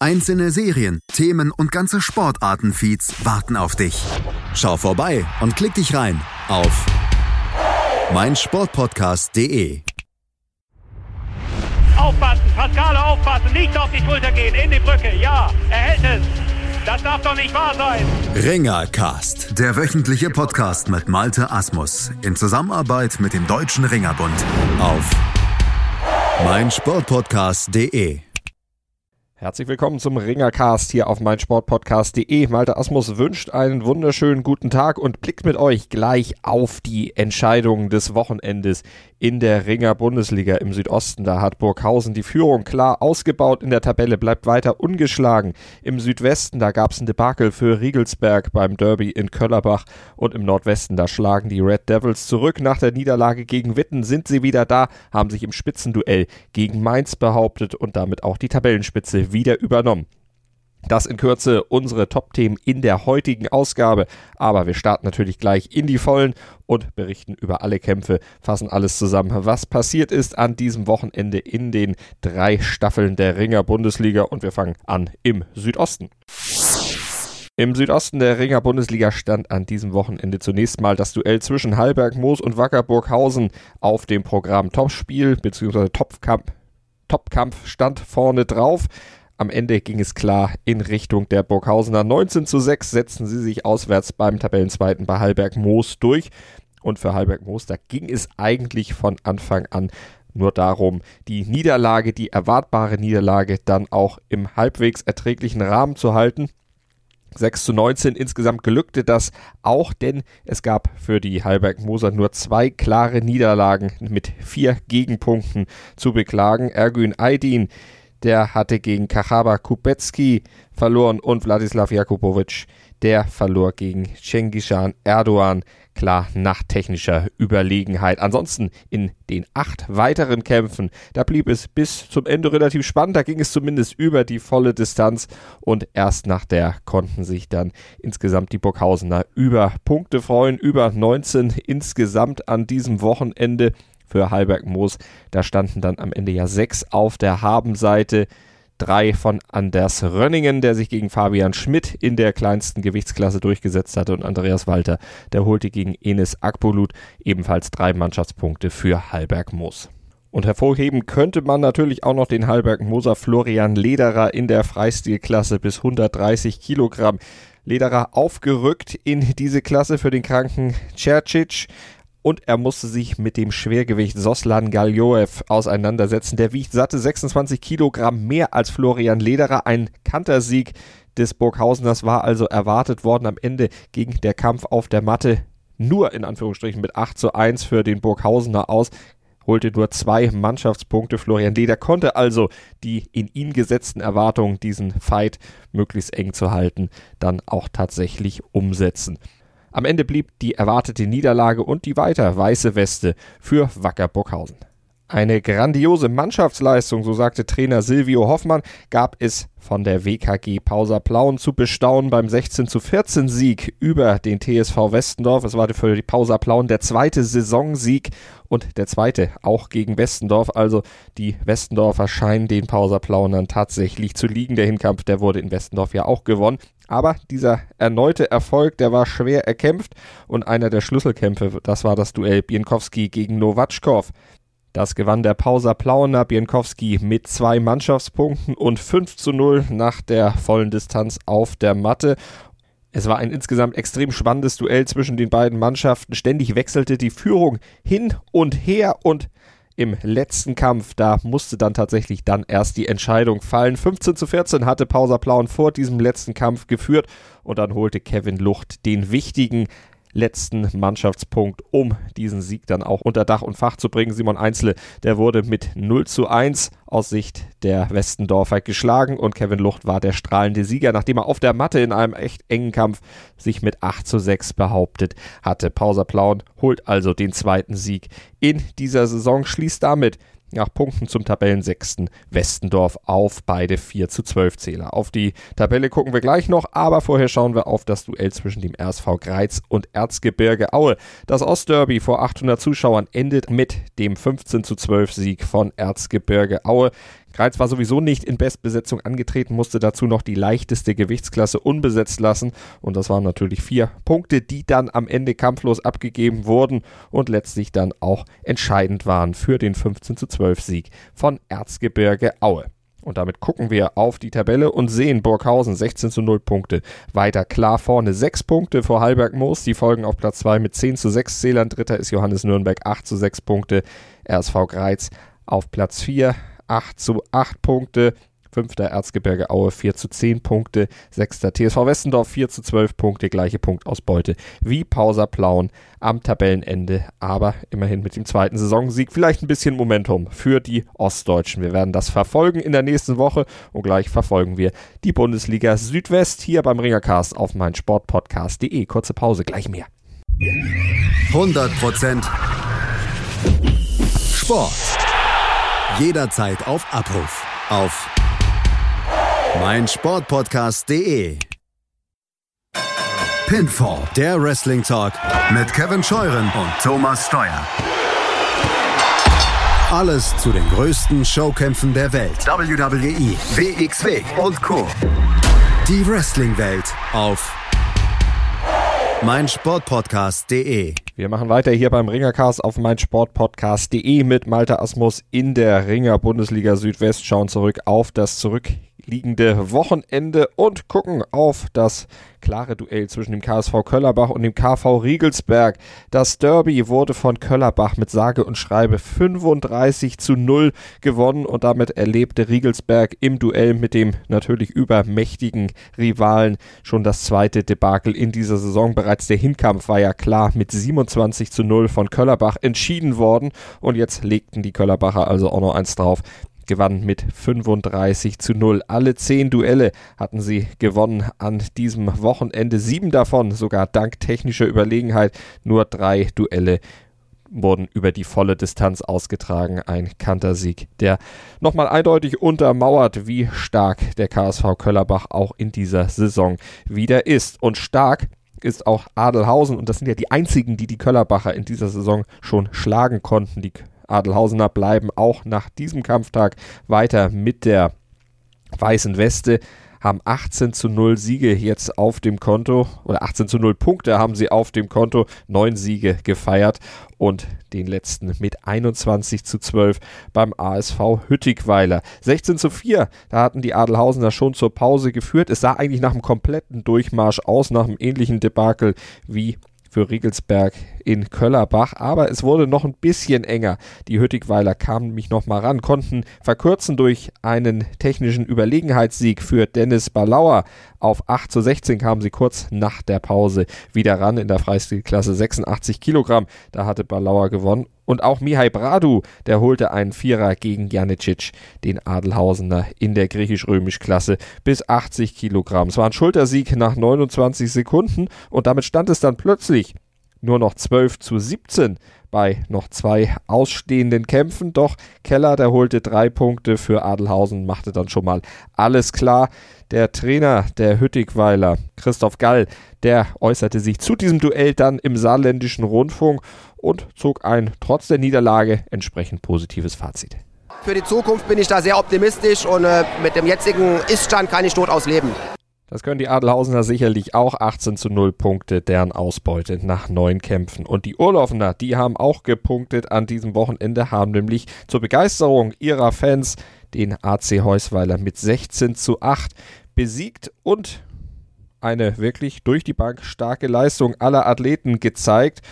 Einzelne Serien, Themen und ganze Sportartenfeeds warten auf dich. Schau vorbei und klick dich rein auf meinsportpodcast.de. Aufpassen, Pascale aufpassen, nicht auf die Schulter gehen, in die Brücke, ja, er hält es. Das darf doch nicht wahr sein. Ringercast, der wöchentliche Podcast mit Malte Asmus in Zusammenarbeit mit dem Deutschen Ringerbund auf meinsportpodcast.de. Herzlich willkommen zum Ringercast hier auf meinsportpodcast.de. Malte Asmus wünscht einen wunderschönen guten Tag und blickt mit euch gleich auf die Entscheidungen des Wochenendes in der Ringer Bundesliga im Südosten. Da hat Burghausen die Führung klar ausgebaut in der Tabelle, bleibt weiter ungeschlagen. Im Südwesten, da gab es ein Debakel für Riegelsberg beim Derby in Köllerbach und im Nordwesten, da schlagen die Red Devils zurück. Nach der Niederlage gegen Witten sind sie wieder da, haben sich im Spitzenduell gegen Mainz behauptet und damit auch die Tabellenspitze wieder übernommen. Das in Kürze unsere Top-Themen in der heutigen Ausgabe. Aber wir starten natürlich gleich in die Vollen und berichten über alle Kämpfe, fassen alles zusammen, was passiert ist an diesem Wochenende in den drei Staffeln der Ringer Bundesliga. Und wir fangen an im Südosten. Im Südosten der Ringer Bundesliga stand an diesem Wochenende zunächst mal das Duell zwischen Hallberg, Moos und Wackerburghausen auf dem Programm Topspiel bzw. Topkampf. Topkampf stand vorne drauf. Am Ende ging es klar in Richtung der Burghausener. 19 zu 6 setzten sie sich auswärts beim Tabellenzweiten bei Hallberg Moos durch. Und für Hallberg Moos, da ging es eigentlich von Anfang an nur darum, die Niederlage, die erwartbare Niederlage dann auch im halbwegs erträglichen Rahmen zu halten. 6 zu 19 insgesamt gelückte das auch, denn es gab für die Hallberg Moser nur zwei klare Niederlagen mit vier Gegenpunkten zu beklagen. Ergün Aydin der hatte gegen Kachaba Kubecki verloren und Wladislav Jakubovic, der verlor gegen Cengizhan Erdogan, klar nach technischer Überlegenheit. Ansonsten in den acht weiteren Kämpfen, da blieb es bis zum Ende relativ spannend, da ging es zumindest über die volle Distanz und erst nach der konnten sich dann insgesamt die Burghausener über Punkte freuen, über 19 insgesamt an diesem Wochenende für Halberg Moos. Da standen dann am Ende ja sechs auf der Habenseite. Drei von Anders Rönningen, der sich gegen Fabian Schmidt in der kleinsten Gewichtsklasse durchgesetzt hatte und Andreas Walter, der holte gegen Enes Akbulut ebenfalls drei Mannschaftspunkte für Halberg Moos. Und hervorheben könnte man natürlich auch noch den Halberg Moser Florian Lederer in der Freistilklasse bis 130 Kilogramm. Lederer aufgerückt in diese Klasse für den kranken Cercic und er musste sich mit dem Schwergewicht Soslan Galjoev auseinandersetzen. Der wiegt satte 26 Kilogramm mehr als Florian Lederer. Ein Kantersieg des Burghauseners war also erwartet worden am Ende gegen der Kampf auf der Matte. Nur in Anführungsstrichen mit 8 zu 1 für den Burghausener aus holte nur zwei Mannschaftspunkte. Florian Leder konnte also die in ihn gesetzten Erwartungen, diesen Fight möglichst eng zu halten, dann auch tatsächlich umsetzen. Am Ende blieb die erwartete Niederlage und die weiter weiße Weste für Wacker Burghausen. Eine grandiose Mannschaftsleistung, so sagte Trainer Silvio Hoffmann, gab es von der WKG Pausa Plauen zu bestaunen beim 16 zu 14 Sieg über den TSV Westendorf. Es war für die Pausa Plauen der zweite Saisonsieg und der zweite auch gegen Westendorf. Also die Westendorfer scheinen den Pausa Plaunern tatsächlich zu liegen. Der Hinkampf, der wurde in Westendorf ja auch gewonnen. Aber dieser erneute Erfolg, der war schwer erkämpft und einer der Schlüsselkämpfe, das war das Duell Bienkowski gegen Nowatschkow. Das gewann der Pauser Plauner Bienkowski mit zwei Mannschaftspunkten und 5 zu 0 nach der vollen Distanz auf der Matte. Es war ein insgesamt extrem spannendes Duell zwischen den beiden Mannschaften. Ständig wechselte die Führung hin und her und im letzten Kampf, da musste dann tatsächlich dann erst die Entscheidung fallen. 15 zu 14 hatte Pauser Plauen vor diesem letzten Kampf geführt und dann holte Kevin Lucht den wichtigen letzten Mannschaftspunkt, um diesen Sieg dann auch unter Dach und Fach zu bringen. Simon Einzle, der wurde mit 0 zu 1 aus Sicht der Westendorfer geschlagen und Kevin Lucht war der strahlende Sieger, nachdem er auf der Matte in einem echt engen Kampf sich mit 8 zu 6 behauptet hatte. Pauser Plauen holt also den zweiten Sieg in dieser Saison, schließt damit nach Punkten zum Tabellensechsten Westendorf auf beide 4 zu 12 Zähler. Auf die Tabelle gucken wir gleich noch, aber vorher schauen wir auf das Duell zwischen dem RSV Greiz und Erzgebirge Aue. Das Ostderby vor 800 Zuschauern endet mit dem 15 zu 12 Sieg von Erzgebirge Aue. Greiz war sowieso nicht in Bestbesetzung angetreten, musste dazu noch die leichteste Gewichtsklasse unbesetzt lassen. Und das waren natürlich vier Punkte, die dann am Ende kampflos abgegeben wurden und letztlich dann auch entscheidend waren für den 15 zu 12 Sieg von Erzgebirge Aue. Und damit gucken wir auf die Tabelle und sehen Burghausen 16 zu 0 Punkte. Weiter klar vorne 6 Punkte vor Halberg Moos. Die folgen auf Platz 2 mit 10 zu 6 Zählern. Dritter ist Johannes Nürnberg 8 zu 6 Punkte. RSV Greiz auf Platz 4 8 zu 8 Punkte. Fünfter Erzgebirge Aue 4 zu 10 Punkte. Sechster TSV Westendorf 4 zu 12 Punkte. Gleiche Punktausbeute wie Pauser Plauen am Tabellenende. Aber immerhin mit dem zweiten Saisonsieg vielleicht ein bisschen Momentum für die Ostdeutschen. Wir werden das verfolgen in der nächsten Woche und gleich verfolgen wir die Bundesliga Südwest hier beim Ringercast auf meinsportpodcast.de. Kurze Pause, gleich mehr. 100% Sport. Jederzeit auf Abruf. Auf meinsportpodcast.de. Pinfall, der Wrestling Talk mit Kevin Scheuren und Thomas Steuer. Alles zu den größten Showkämpfen der Welt. WWE, WXW und Co. Die Wrestling-Welt auf meinsportpodcast.de. Wir machen weiter hier beim Ringercast auf meinsportpodcast.de mit Malte Asmus in der Ringer Bundesliga Südwest. Schauen zurück auf das zurückliegende Wochenende und gucken auf das klare Duell zwischen dem KSV Köllerbach und dem KV Riegelsberg. Das Derby wurde von Köllerbach mit sage und schreibe 35 zu 0 gewonnen und damit erlebte Riegelsberg im Duell mit dem natürlich übermächtigen Rivalen schon das zweite Debakel in dieser Saison. Bereits der Hinkampf war ja klar mit 27 zu 0 von Köllerbach entschieden worden und jetzt legten die Köllerbacher also auch noch eins drauf gewann mit 35 zu 0. Alle zehn Duelle hatten sie gewonnen an diesem Wochenende. Sieben davon sogar dank technischer Überlegenheit. Nur drei Duelle wurden über die volle Distanz ausgetragen. Ein Kantersieg, der nochmal eindeutig untermauert, wie stark der KSV Köllerbach auch in dieser Saison wieder ist. Und stark ist auch Adelhausen und das sind ja die einzigen, die die Köllerbacher in dieser Saison schon schlagen konnten. Die Adelhausener bleiben auch nach diesem Kampftag weiter mit der weißen Weste haben 18 zu 0 Siege jetzt auf dem Konto oder 18 zu 0 Punkte haben sie auf dem Konto, neun Siege gefeiert und den letzten mit 21 zu 12 beim ASV Hüttigweiler. 16 zu 4, da hatten die Adelhausener schon zur Pause geführt. Es sah eigentlich nach einem kompletten Durchmarsch aus, nach einem ähnlichen Debakel wie für Riegelsberg in Köllerbach, aber es wurde noch ein bisschen enger. Die Hüttigweiler kamen nämlich noch mal ran, konnten verkürzen durch einen technischen Überlegenheitssieg für Dennis Balauer. Auf 8 zu 16 kamen sie kurz nach der Pause wieder ran in der Freistilklasse 86 Kilogramm. Da hatte Balauer gewonnen. Und auch Mihai Bradu, der holte einen Vierer gegen Janicic, den Adelhausener in der griechisch-römisch-Klasse bis 80 Kilogramm. Es war ein Schultersieg nach 29 Sekunden und damit stand es dann plötzlich nur noch 12 zu 17 bei noch zwei ausstehenden Kämpfen. Doch Keller, der holte drei Punkte für Adelhausen, machte dann schon mal alles klar. Der Trainer der Hüttigweiler, Christoph Gall, der äußerte sich zu diesem Duell dann im saarländischen Rundfunk und zog ein trotz der Niederlage entsprechend positives Fazit. Für die Zukunft bin ich da sehr optimistisch und äh, mit dem jetzigen Iststand kann ich dort ausleben. Das können die Adelhausener sicherlich auch. 18 zu 0 Punkte, deren Ausbeute nach neun Kämpfen. Und die Urlaufener, die haben auch gepunktet an diesem Wochenende, haben nämlich zur Begeisterung ihrer Fans den AC Heusweiler mit 16 zu 8 besiegt und eine wirklich durch die Bank starke Leistung aller Athleten gezeigt.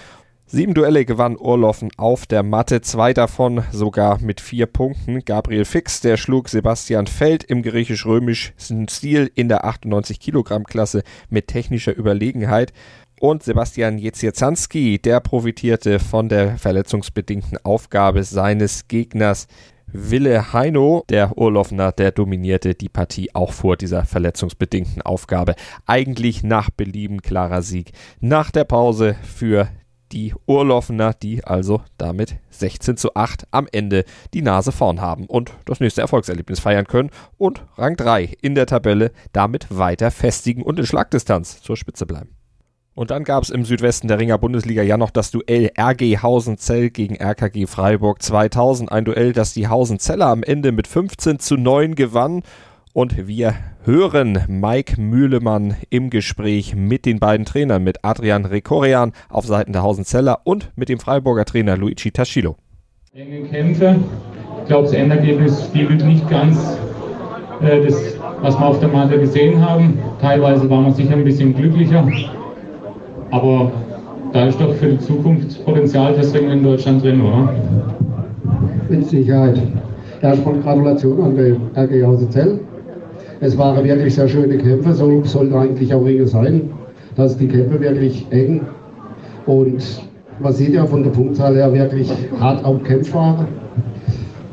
Sieben Duelle gewann Urloffen auf der Matte, zwei davon sogar mit vier Punkten. Gabriel Fix, der schlug Sebastian Feld im griechisch-römischen Stil in der 98 Kilogramm Klasse mit technischer Überlegenheit. Und Sebastian Jezierzanski, der profitierte von der verletzungsbedingten Aufgabe seines Gegners Wille Heino, der Urlaufner, der dominierte die Partie auch vor dieser verletzungsbedingten Aufgabe. Eigentlich nach Belieben klarer Sieg. Nach der Pause für die Urlaufner, die also damit 16 zu 8 am Ende die Nase vorn haben und das nächste Erfolgserlebnis feiern können und Rang 3 in der Tabelle damit weiter festigen und in Schlagdistanz zur Spitze bleiben. Und dann gab es im Südwesten der Ringer Bundesliga ja noch das Duell RG Hausenzell gegen RKG Freiburg 2000. Ein Duell, das die Hausenzeller am Ende mit 15 zu 9 gewann. Und wir hören Mike Mühlemann im Gespräch mit den beiden Trainern, mit Adrian Rekorian auf Seiten der Hausenzeller und mit dem Freiburger Trainer Luigi Taschilo. Enge Kämpfe. Ich glaube, das Endergebnis spiegelt nicht ganz äh, das, was wir auf der Matte gesehen haben. Teilweise waren wir sicher ein bisschen glücklicher. Aber da ist doch für die Zukunft Potenzial fürs Ringen in Deutschland drin, oder? Mit Sicherheit. Erstmal Gratulation an den RG Hausezell. Es waren wirklich sehr schöne Kämpfe, so sollten eigentlich auch Ringe sein. Dass die Kämpfe wirklich eng und man sieht ja von der Punktzahl her wirklich hart auch Kämpfe waren.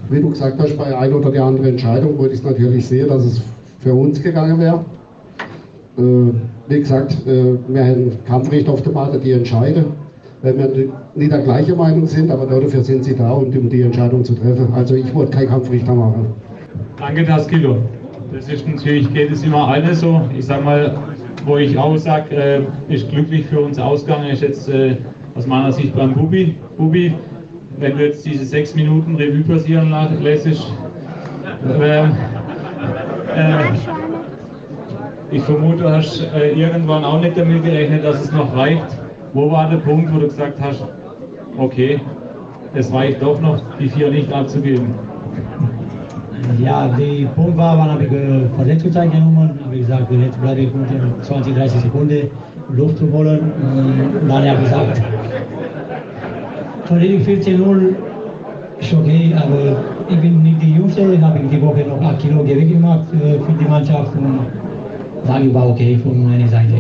Wie du gesagt hast, bei ein oder der anderen Entscheidung, wo ich natürlich sehe, dass es für uns gegangen wäre. Äh, wie gesagt, äh, wir haben Kampfrecht auf der Matte, die entscheiden. Wenn wir nicht der gleichen Meinung sind, aber dafür sind sie da, um die Entscheidung zu treffen. Also ich wollte kein Kampfrichter machen. Danke, das Kilo. Das ist natürlich, geht es immer alle so. Ich sag mal, wo ich auch sage, äh, ist glücklich für uns ausgegangen, ist jetzt äh, aus meiner Sicht beim Bubi. Bubi, wenn du jetzt diese sechs Minuten Revue passieren lässt, äh, äh, ich vermute, du hast äh, irgendwann auch nicht damit gerechnet, dass es noch reicht. Wo war der Punkt, wo du gesagt hast, okay, es reicht doch noch, die vier nicht abzugeben? Ja, die Punkt war, wann habe ich äh, Verletzungszeit genommen, habe ich gesagt, jetzt bleibe ich unter 20, 30 Sekunden Luft zu holen. Und dann habe ich gesagt, den 14-0 ist okay, aber ich bin nicht die Jüngste, ich habe die Woche noch 8 Kilo Gewicht gemacht äh, für die Mannschaft. Und sage war okay von meiner Seite.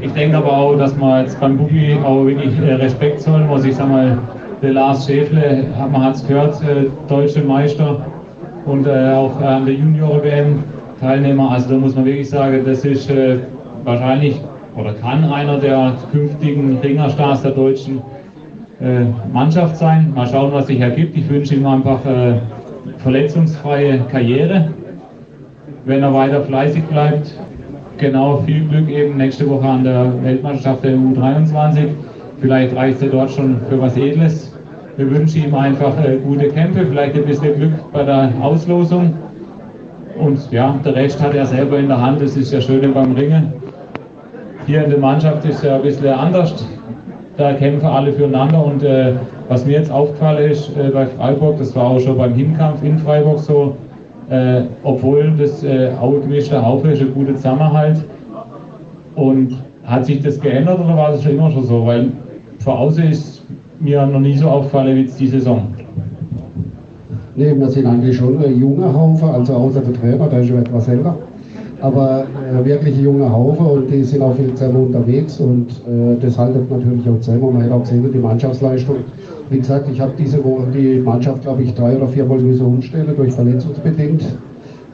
Ich denke aber auch, dass man jetzt beim Bubi auch wirklich äh, Respekt zollen muss. Ich sag mal, der Lars Schäfle, man hat es gehört, äh, deutsche Meister und äh, auch an der Junior-WM Teilnehmer. Also da muss man wirklich sagen, das ist wahrscheinlich oder kann einer der künftigen Ringerstars der deutschen Mannschaft sein. Mal schauen, was sich ergibt. Ich wünsche ihm einfach verletzungsfreie Karriere wenn er weiter fleißig bleibt. Genau, viel Glück eben nächste Woche an der Weltmeisterschaft der U23. Vielleicht reicht er dort schon für was Edles. Wir wünschen ihm einfach äh, gute Kämpfe, vielleicht ein bisschen Glück bei der Auslosung. Und ja, der Rest hat er selber in der Hand. Das ist ja schön beim Ringen. Hier in der Mannschaft ist ja ein bisschen anders. Da kämpfen alle füreinander. Und äh, was mir jetzt aufgefallen ist äh, bei Freiburg, das war auch schon beim Hinkampf in Freiburg so, äh, obwohl das äh, gemischte Haufe ist ein guter Zusammenhalt. Und hat sich das geändert oder war das schon immer schon so? Weil vor außen ist mir noch nie so aufgefallen wie jetzt die Saison. Nee, wir sind eigentlich schon ein junger Haufe, also außer der Trainer, der ist schon etwas älter. Aber äh, wirklich ein junger Haufe und die sind auch viel zusammen unterwegs und äh, das haltet natürlich auch zusammen. Man hat auch gesehen, die Mannschaftsleistung wie gesagt, ich habe diese Woche die Mannschaft, glaube ich, drei oder viermal müssen umstellen, durch verletzungsbedingt, äh,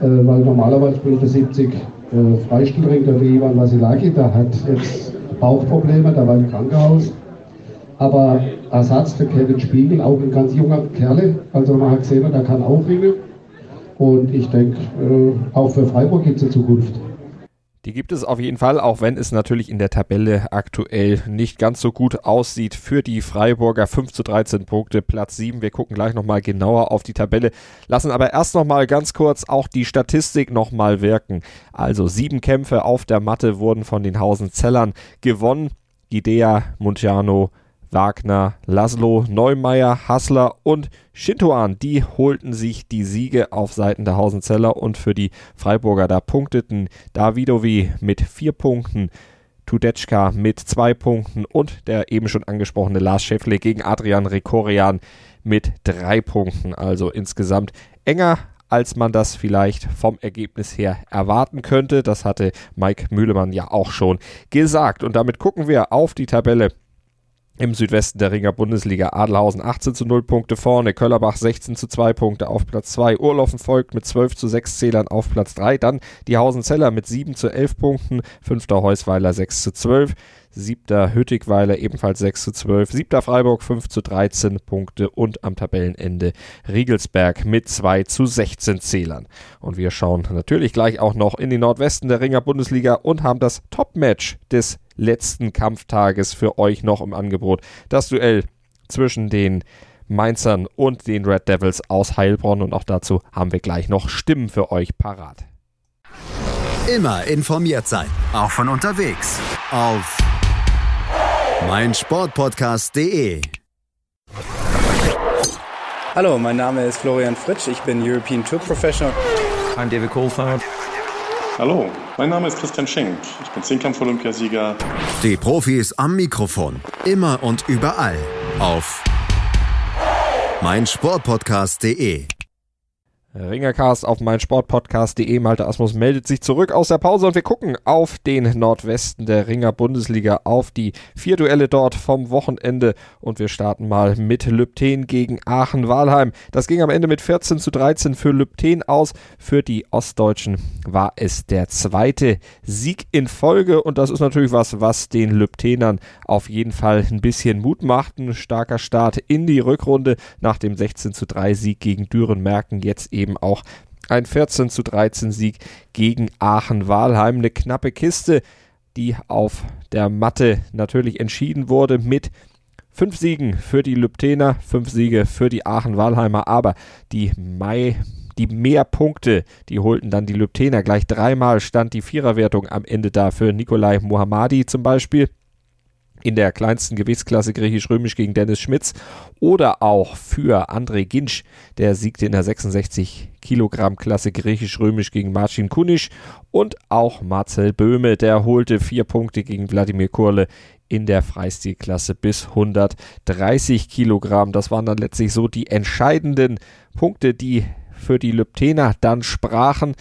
weil normalerweise spielt der 70 äh, Freistilring, der Ivan Vasilaki, der hat jetzt Bauchprobleme, der war im Krankenhaus. Aber Ersatz, der Kevin Spiegel, auch ein ganz junger Kerl, also man hat gesehen, der kann auch ringen. Und ich denke, äh, auch für Freiburg gibt es eine Zukunft. Die gibt es auf jeden Fall, auch wenn es natürlich in der Tabelle aktuell nicht ganz so gut aussieht für die Freiburger. 5 zu 13 Punkte, Platz 7. Wir gucken gleich nochmal genauer auf die Tabelle, lassen aber erst nochmal ganz kurz auch die Statistik nochmal wirken. Also sieben Kämpfe auf der Matte wurden von den Hausenzellern gewonnen. Idea, Munciano, Wagner, Laszlo, Neumeier, Hassler und Shintoan, die holten sich die Siege auf Seiten der Hausenzeller und für die Freiburger da punkteten Davidovi mit vier Punkten, Tudetschka mit zwei Punkten und der eben schon angesprochene Lars Schäffle gegen Adrian Rekorian mit drei Punkten. Also insgesamt enger als man das vielleicht vom Ergebnis her erwarten könnte. Das hatte Mike Mühlemann ja auch schon gesagt. Und damit gucken wir auf die Tabelle im Südwesten der Ringer Bundesliga. Adelhausen 18 zu 0 Punkte vorne, Köllerbach 16 zu 2 Punkte auf Platz 2, Urlaufen folgt mit 12 zu 6 Zählern auf Platz 3, dann die Hausenzeller mit 7 zu 11 Punkten, fünfter Heusweiler 6 zu 12, siebter Hüttigweiler ebenfalls 6 zu 12, siebter Freiburg 5 zu 13 Punkte und am Tabellenende Riegelsberg mit 2 zu 16 Zählern. Und wir schauen natürlich gleich auch noch in den Nordwesten der Ringer Bundesliga und haben das Top-Match des letzten Kampftages für euch noch im Angebot. Das Duell zwischen den Mainzern und den Red Devils aus Heilbronn und auch dazu haben wir gleich noch Stimmen für euch parat. Immer informiert sein, auch von unterwegs auf meinsportpodcast.de. Hallo, mein Name ist Florian Fritsch, ich bin European Tour Professional. I'm David Coulthard. Hallo, mein Name ist Christian Schenk. Ich bin Zehnkampf-Olympiasieger. Die Profis am Mikrofon. Immer und überall. Auf meinsportpodcast.de. Ringercast auf meinsportpodcast.de. Malte Asmus meldet sich zurück aus der Pause und wir gucken auf den Nordwesten der Ringer Bundesliga, auf die vier Duelle dort vom Wochenende und wir starten mal mit Lübten gegen Aachen-Walheim. Das ging am Ende mit 14 zu 13 für Lübten aus. Für die Ostdeutschen war es der zweite Sieg in Folge und das ist natürlich was, was den Lübtenern auf jeden Fall ein bisschen Mut macht. Ein starker Start in die Rückrunde nach dem 16 zu 3 Sieg gegen Düren-Merken jetzt eben eben auch ein 14 zu 13 Sieg gegen Aachen-Walheim. Eine knappe Kiste, die auf der Matte natürlich entschieden wurde mit fünf Siegen für die Lübtener, fünf Siege für die Aachen-Walheimer, aber die Mai die mehr Punkte, die holten dann die Lübtener. Gleich dreimal stand die Viererwertung am Ende da für Nikolai Mohammadi zum Beispiel in der kleinsten Gewichtsklasse griechisch-römisch gegen Dennis Schmitz oder auch für André Ginsch, der siegte in der 66 Kilogramm Klasse griechisch-römisch gegen Marcin Kunisch und auch Marcel Böhme, der holte vier Punkte gegen Wladimir Kurle in der Freistilklasse bis 130 Kilogramm. Das waren dann letztlich so die entscheidenden Punkte, die für die Lübtener dann sprachen.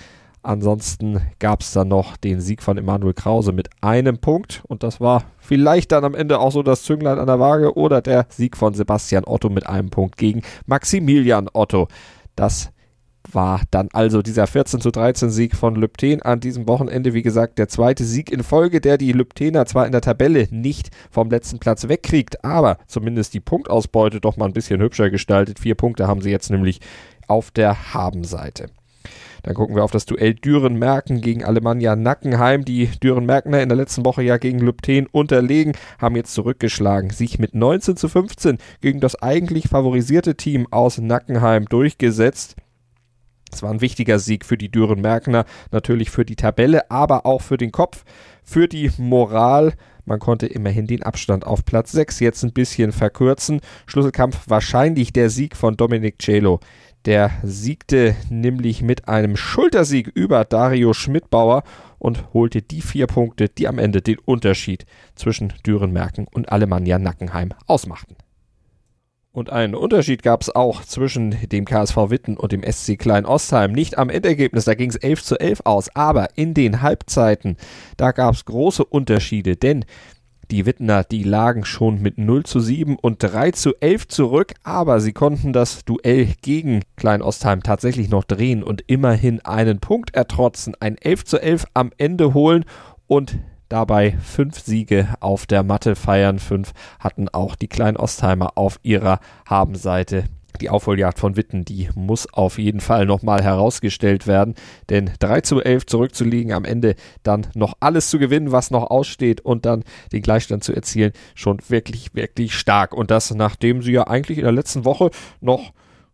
Ansonsten gab es dann noch den Sieg von Emanuel Krause mit einem Punkt und das war vielleicht dann am Ende auch so das Zünglein an der Waage oder der Sieg von Sebastian Otto mit einem Punkt gegen Maximilian Otto. Das war dann also dieser 14 zu 13 Sieg von Lübten an diesem Wochenende. Wie gesagt, der zweite Sieg in Folge, der die Lübtener zwar in der Tabelle nicht vom letzten Platz wegkriegt, aber zumindest die Punktausbeute doch mal ein bisschen hübscher gestaltet. Vier Punkte haben sie jetzt nämlich auf der Habenseite. Dann gucken wir auf das Duell Düren-Merken gegen Alemannia Nackenheim. Die Düren-Merkener in der letzten Woche ja gegen Lübten unterlegen, haben jetzt zurückgeschlagen, sich mit 19 zu 15 gegen das eigentlich favorisierte Team aus Nackenheim durchgesetzt. Es war ein wichtiger Sieg für die Düren-Merkener, natürlich für die Tabelle, aber auch für den Kopf, für die Moral. Man konnte immerhin den Abstand auf Platz 6 jetzt ein bisschen verkürzen. Schlüsselkampf wahrscheinlich der Sieg von Dominik Celo. Der siegte nämlich mit einem Schultersieg über Dario Schmidbauer und holte die vier Punkte, die am Ende den Unterschied zwischen Dürenmerken und Alemannia Nackenheim ausmachten. Und einen Unterschied gab es auch zwischen dem KSV Witten und dem SC Klein Ostheim. Nicht am Endergebnis, da ging es 11 zu 11 aus, aber in den Halbzeiten, da gab es große Unterschiede, denn die Wittner, die lagen schon mit 0 zu 7 und 3 zu 11 zurück, aber sie konnten das Duell gegen Klein Ostheim tatsächlich noch drehen und immerhin einen Punkt ertrotzen, ein 11 zu 11 am Ende holen und dabei fünf Siege auf der Matte feiern. Fünf hatten auch die Klein Ostheimer auf ihrer Habenseite die Aufholjagd von Witten, die muss auf jeden Fall nochmal herausgestellt werden. Denn 3 zu 11 zurückzuliegen, am Ende dann noch alles zu gewinnen, was noch aussteht und dann den Gleichstand zu erzielen, schon wirklich, wirklich stark. Und das, nachdem sie ja eigentlich in der letzten Woche noch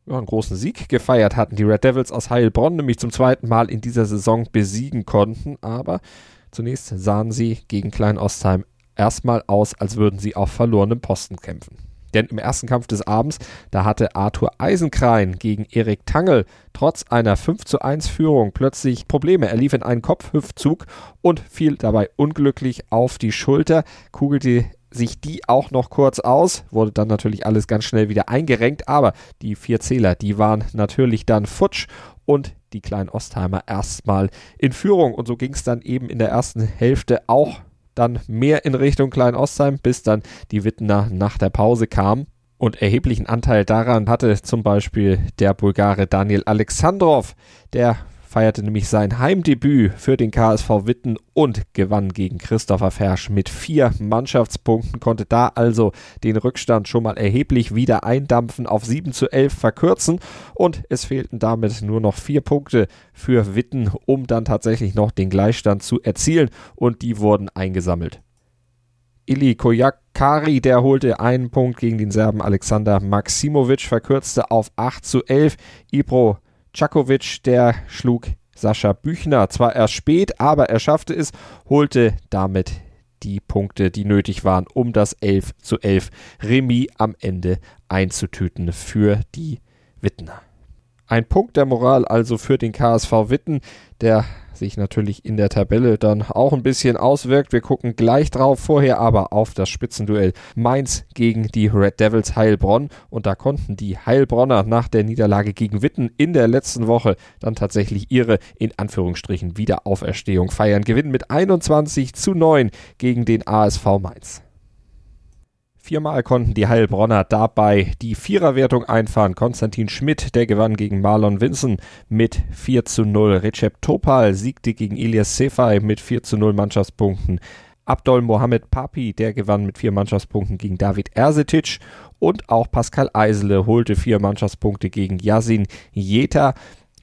einen großen Sieg gefeiert hatten. Die Red Devils aus Heilbronn nämlich zum zweiten Mal in dieser Saison besiegen konnten. Aber zunächst sahen sie gegen Klein Ostheim erstmal aus, als würden sie auf verlorenem Posten kämpfen. Denn im ersten Kampf des Abends, da hatte Arthur Eisenkrein gegen Erik Tangel trotz einer 5 zu 1 Führung plötzlich Probleme. Er lief in einen Kopfhüftzug und fiel dabei unglücklich auf die Schulter, kugelte sich die auch noch kurz aus, wurde dann natürlich alles ganz schnell wieder eingerenkt, aber die vier Zähler, die waren natürlich dann futsch und die kleinen Ostheimer erstmal in Führung. Und so ging es dann eben in der ersten Hälfte auch dann mehr in Richtung Klein Ostheim, bis dann die Wittener nach der Pause kamen. Und erheblichen Anteil daran hatte zum Beispiel der Bulgare Daniel Alexandrov, der feierte nämlich sein Heimdebüt für den KSV Witten und gewann gegen Christopher Fersch mit vier Mannschaftspunkten, konnte da also den Rückstand schon mal erheblich wieder eindampfen, auf 7 zu 11 verkürzen und es fehlten damit nur noch vier Punkte für Witten, um dann tatsächlich noch den Gleichstand zu erzielen und die wurden eingesammelt. Ili Kojakari, der holte einen Punkt gegen den Serben Alexander Maximovic, verkürzte auf 8 zu 11. Ibro Czakovic, der schlug Sascha Büchner zwar erst spät, aber er schaffte es, holte damit die Punkte, die nötig waren, um das 11 zu 11 Remis am Ende einzutüten für die Wittner. Ein Punkt der Moral also für den KSV Witten, der sich natürlich in der Tabelle dann auch ein bisschen auswirkt. Wir gucken gleich drauf, vorher aber auf das Spitzenduell Mainz gegen die Red Devils Heilbronn. Und da konnten die Heilbronner nach der Niederlage gegen Witten in der letzten Woche dann tatsächlich ihre in Anführungsstrichen Wiederauferstehung feiern. Gewinnen mit 21 zu 9 gegen den ASV Mainz. Viermal konnten die Heilbronner dabei die Viererwertung einfahren. Konstantin Schmidt, der gewann gegen Marlon Vinson mit 4 zu 0. Recep Topal siegte gegen Elias Sefai mit 4 zu 0 Mannschaftspunkten. Abdol Mohamed Papi, der gewann mit vier Mannschaftspunkten gegen David Ersetic. Und auch Pascal Eisele holte vier Mannschaftspunkte gegen Yasin Jeta.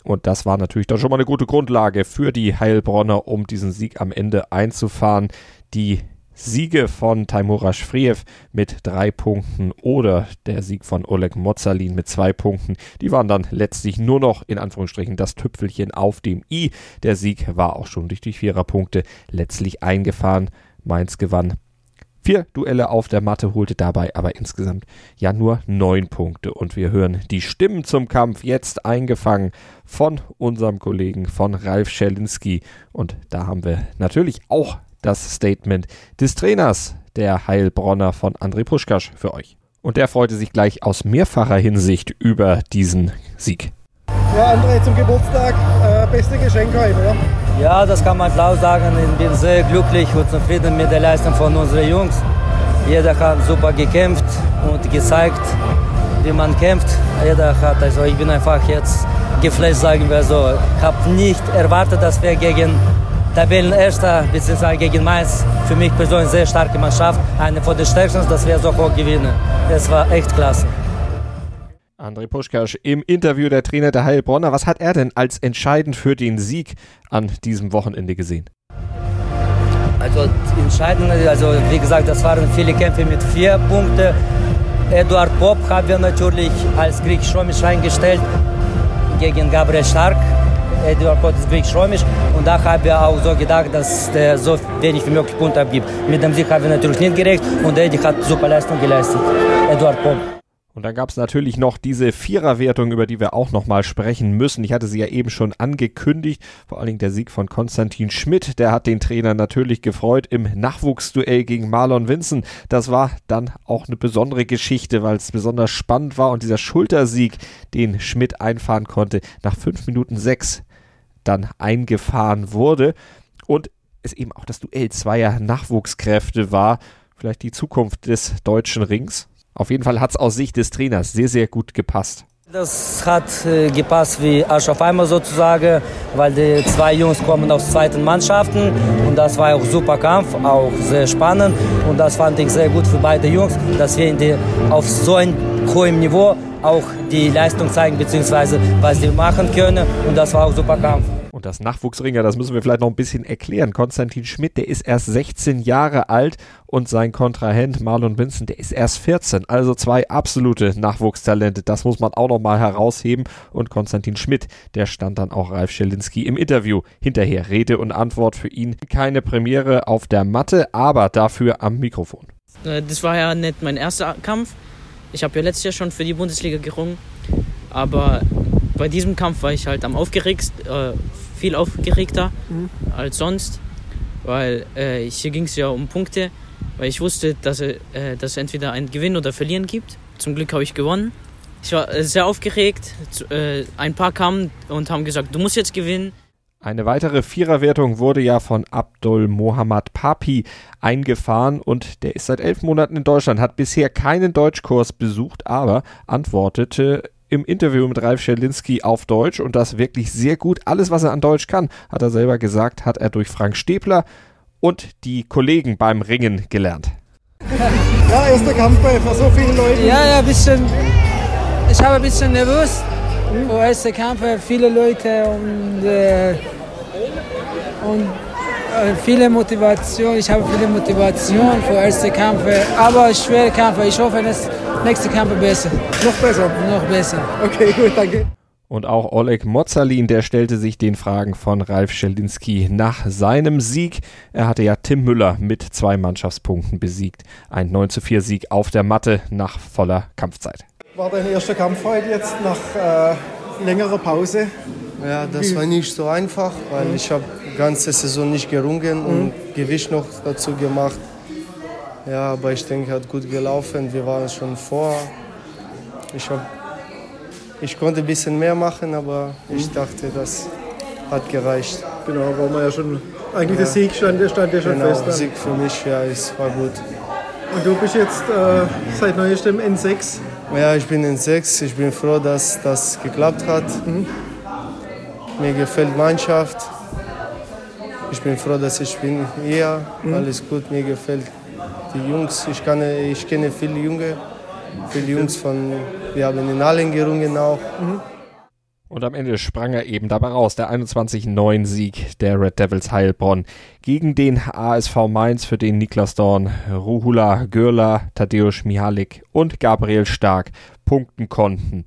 Und das war natürlich dann schon mal eine gute Grundlage für die Heilbronner, um diesen Sieg am Ende einzufahren. Die Siege von Taimura Shvriev mit drei Punkten oder der Sieg von Oleg Mozalin mit zwei Punkten, die waren dann letztlich nur noch in Anführungsstrichen das Tüpfelchen auf dem i. Der Sieg war auch schon durch die Viererpunkte letztlich eingefahren. Mainz gewann vier Duelle auf der Matte, holte dabei aber insgesamt ja nur neun Punkte. Und wir hören die Stimmen zum Kampf jetzt eingefangen von unserem Kollegen von Ralf Schelinski. Und da haben wir natürlich auch das Statement des Trainers der Heilbronner von André Puschkasch für euch. Und der freute sich gleich aus mehrfacher Hinsicht über diesen Sieg. Ja, André, zum Geburtstag äh, beste Geschenk heute, oder? Ja, das kann man klar sagen. Ich bin sehr glücklich und zufrieden mit der Leistung von unseren Jungs. Jeder hat super gekämpft und gezeigt, wie man kämpft. Jeder hat, also ich bin einfach jetzt geflasht, sagen wir so. Ich habe nicht erwartet, dass wir gegen Tabellenerster bzw. gegen Mainz für mich persönlich sehr starke Mannschaft. Eine von den stärksten, dass wir so hoch gewinnen. Das war echt klasse. André Puschkasch im Interview der Trainer der Heilbronner. Was hat er denn als entscheidend für den Sieg an diesem Wochenende gesehen? Also entscheidend, also wie gesagt, das waren viele Kämpfe mit vier Punkten. Eduard Pop haben wir natürlich als griechisch-römisch eingestellt gegen Gabriel Stark. Eduard Pop ist griechisch-römisch und da habe ich auch so gedacht, dass der so wenig wie möglich Punkte abgibt. Mit dem Sieg habe ich natürlich nicht gerecht und Eddie hat super Leistung geleistet. Eduard Pop. Und dann gab es natürlich noch diese Viererwertung, über die wir auch nochmal sprechen müssen. Ich hatte sie ja eben schon angekündigt. Vor allen Dingen der Sieg von Konstantin Schmidt, der hat den Trainer natürlich gefreut im Nachwuchsduell gegen Marlon Vinson. Das war dann auch eine besondere Geschichte, weil es besonders spannend war und dieser Schultersieg, den Schmidt einfahren konnte, nach fünf Minuten sechs dann eingefahren wurde. Und es eben auch das Duell zweier Nachwuchskräfte war. Vielleicht die Zukunft des deutschen Rings. Auf jeden Fall hat es aus Sicht des Trainers sehr, sehr gut gepasst. Das hat äh, gepasst wie Arsch auf einmal sozusagen, weil die zwei Jungs kommen aus zweiten Mannschaften und das war auch super Kampf, auch sehr spannend und das fand ich sehr gut für beide Jungs, dass wir die, auf so einem hohen Niveau auch die Leistung zeigen bzw. was sie machen können und das war auch super Kampf. Und das Nachwuchsringer, das müssen wir vielleicht noch ein bisschen erklären. Konstantin Schmidt, der ist erst 16 Jahre alt und sein Kontrahent Marlon Vincent, der ist erst 14. Also zwei absolute Nachwuchstalente. Das muss man auch noch mal herausheben. Und Konstantin Schmidt, der stand dann auch Ralf Schelinski im Interview hinterher. Rede und Antwort für ihn. Keine Premiere auf der Matte, aber dafür am Mikrofon. Äh, das war ja nicht mein erster Kampf. Ich habe ja letztes Jahr schon für die Bundesliga gerungen. Aber bei diesem Kampf war ich halt am aufgeregtsten, äh, viel aufgeregter mhm. als sonst, weil äh, hier ging es ja um Punkte weil ich wusste, dass, äh, dass es entweder ein Gewinn oder Verlieren gibt. Zum Glück habe ich gewonnen. Ich war äh, sehr aufgeregt. Äh, ein paar kamen und haben gesagt, du musst jetzt gewinnen. Eine weitere Viererwertung wurde ja von Abdul Mohammad Papi eingefahren und der ist seit elf Monaten in Deutschland, hat bisher keinen Deutschkurs besucht, aber antwortete im Interview mit Ralf Schelinski auf Deutsch und das wirklich sehr gut. Alles, was er an Deutsch kann, hat er selber gesagt, hat er durch Frank Stäbler und die Kollegen beim Ringen gelernt. Ja, erster Kampf bei so vielen Leuten. Ja, ja, ein bisschen. Ich habe ein bisschen nervös. Mhm. Vor erster Kampf viele Leute und, äh, und äh, viele Motivation. Ich habe viele Motivation für erste Kämpfe, aber schwere Kämpfe. Ich hoffe, dass nächste Kämpfe besser. Noch besser? Noch besser. Okay, gut, danke. Und auch Oleg Mozalin, der stellte sich den Fragen von Ralf Schelinski nach seinem Sieg. Er hatte ja Tim Müller mit zwei Mannschaftspunkten besiegt. Ein 9 zu 4 Sieg auf der Matte nach voller Kampfzeit. War dein erster Kampf heute jetzt nach äh, längerer Pause? Ja, das war nicht so einfach, weil ich habe die ganze Saison nicht gerungen mhm. und Gewicht noch dazu gemacht. Ja, aber ich denke, hat gut gelaufen. Wir waren schon vor. Ich habe ich konnte ein bisschen mehr machen, aber ich dachte, das hat gereicht. Genau, war man ja schon. Eigentlich ja. der Sieg stand, stand ja schon genau, fest. Der Sieg für mich, ja, es war gut. Und du bist jetzt äh, seit neuestem N6? Ja, ich bin N6. Ich bin froh, dass das geklappt hat. Mhm. Mir gefällt Mannschaft. Ich bin froh, dass ich bin hier. Mhm. Alles gut, mir gefällt die Jungs. Ich, kann, ich kenne viele Junge viele Jungs von, wir haben in allen gerungen auch. Mhm. Und am Ende sprang er eben dabei raus, der 21-9-Sieg der Red Devils Heilbronn gegen den ASV Mainz, für den Niklas Dorn, Ruhula Görler, Tadeusz Mihalik und Gabriel Stark punkten konnten.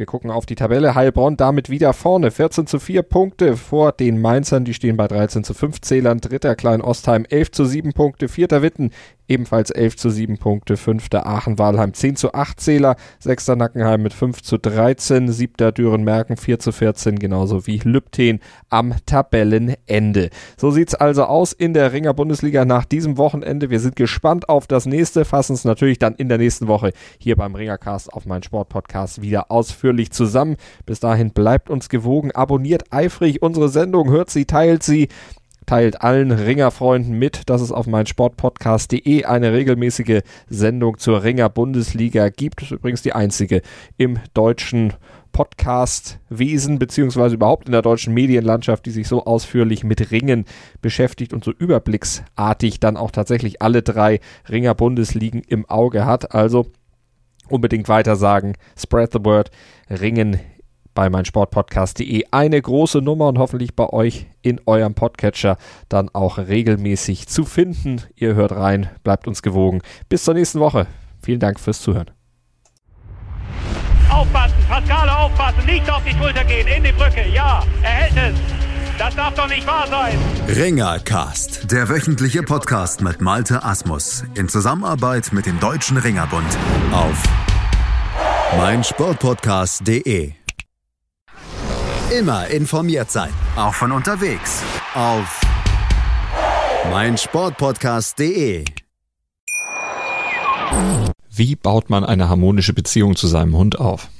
Wir gucken auf die Tabelle. Heilbronn damit wieder vorne. 14 zu 4 Punkte vor den Mainzern. Die stehen bei 13 zu 5 Zählern. Dritter Klein Ostheim 11 zu 7 Punkte. Vierter Witten ebenfalls 11 zu 7 Punkte. Fünfter Aachen-Walheim 10 zu 8 Zähler. Sechster Nackenheim mit 5 zu 13. Siebter Düren-Merken 4 zu 14. Genauso wie Lübten am Tabellenende. So sieht's also aus in der Ringer Bundesliga nach diesem Wochenende. Wir sind gespannt auf das nächste. Fassen es natürlich dann in der nächsten Woche hier beim Ringercast auf meinen Sportpodcast wieder ausführlich zusammen. Bis dahin bleibt uns gewogen. Abonniert eifrig unsere Sendung. Hört sie, teilt sie teilt allen Ringerfreunden mit, dass es auf mein Sportpodcast.de eine regelmäßige Sendung zur Ringer Bundesliga gibt. Das ist übrigens die einzige im deutschen Podcastwesen beziehungsweise überhaupt in der deutschen Medienlandschaft, die sich so ausführlich mit Ringen beschäftigt und so überblicksartig dann auch tatsächlich alle drei Ringer Bundesligen im Auge hat. Also unbedingt weiter sagen, spread the word, Ringen bei meinsportpodcast.de eine große Nummer und hoffentlich bei euch in eurem Podcatcher dann auch regelmäßig zu finden. Ihr hört rein, bleibt uns gewogen. Bis zur nächsten Woche. Vielen Dank fürs Zuhören. Aufpassen, Pascale aufpassen, nicht auf die Schulter gehen, in die Brücke, ja, er hält es. Das darf doch nicht wahr sein. Ringercast, der wöchentliche Podcast mit Malte Asmus in Zusammenarbeit mit dem Deutschen Ringerbund auf meinsportpodcast.de. Immer informiert sein. Auch von unterwegs. Auf meinsportpodcast.de. Wie baut man eine harmonische Beziehung zu seinem Hund auf?